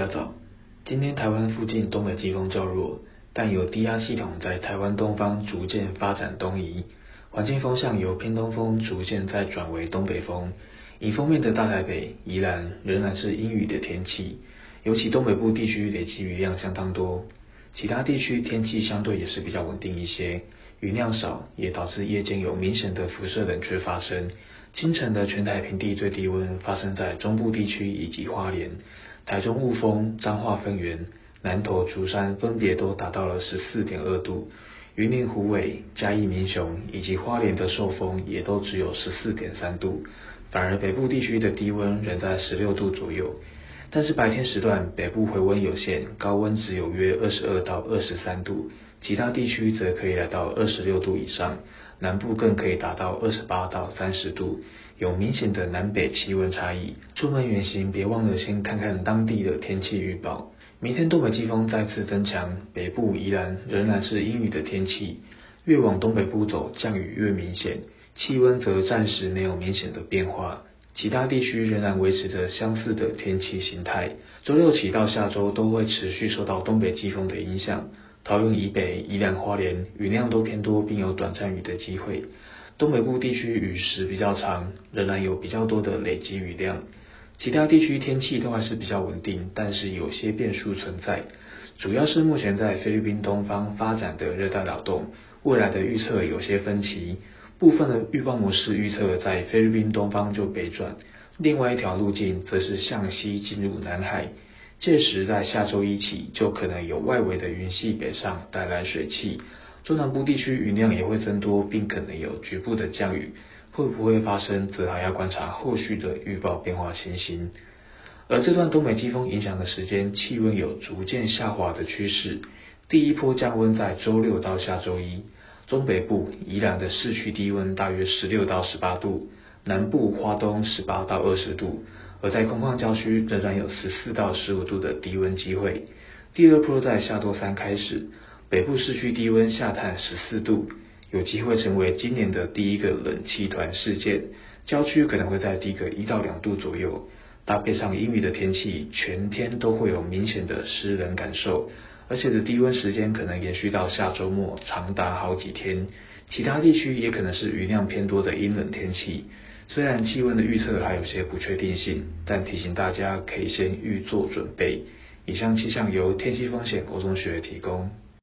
各位观众朋友，大家早。今天台湾附近东北季风较弱，但有低压系统在台湾东方逐渐发展东移，环境风向由偏东风逐渐再转为东北风。迎风面的大台北、宜兰仍然是阴雨的天气，尤其东北部地区累积雨量相当多，其他地区天气相对也是比较稳定一些，雨量少也导致夜间有明显的辐射冷却发生。清晨的全台平地最低温发生在中部地区以及花莲。台中雾峰、彰化分园、南投竹山分别都达到了十四点二度，云林虎尾、嘉义民雄以及花莲的寿丰也都只有十四点三度，反而北部地区的低温仍在十六度左右。但是白天时段北部回温有限，高温只有约二十二到二十三度，其他地区则可以来到二十六度以上，南部更可以达到二十八到三十度。有明显的南北气温差异，出门远行别忘了先看看当地的天气预报。明天东北季风再次增强，北部宜兰仍然是阴雨的天气，越往东北部走，降雨越明显，气温则暂时没有明显的变化，其他地区仍然维持着相似的天气形态。周六起到下周都会持续受到东北季风的影响，桃园以北、宜兰花莲雨量都偏多，并有短暂雨的机会。东北部地区雨时比较长，仍然有比较多的累积雨量。其他地区天气都还是比较稳定，但是有些变数存在。主要是目前在菲律宾东方发展的热带扰动，未来的预测有些分歧。部分的预报模式预测在菲律宾东方就北转，另外一条路径则是向西进入南海。届时在下周一起，就可能有外围的云系北上，带来水汽。中南部地区云量也会增多，并可能有局部的降雨，会不会发生，则还要观察后续的预报变化情形。而这段东北季风影响的时间，气温有逐渐下滑的趋势。第一波降温在周六到下周一，中北部宜兰的市区低温大约十六到十八度，南部花东十八到二十度，而在空旷郊区仍然有十四到十五度的低温机会。第二波在下周三开始。北部市区低温下探十四度，有机会成为今年的第一个冷气团事件。郊区可能会在低个一到两度左右，搭配上阴雨的天气，全天都会有明显的湿冷感受，而且的低温时间可能延续到下周末，长达好几天。其他地区也可能是雨量偏多的阴冷天气。虽然气温的预测还有些不确定性，但提醒大家可以先预做准备。以上气象由天气风险国中学提供。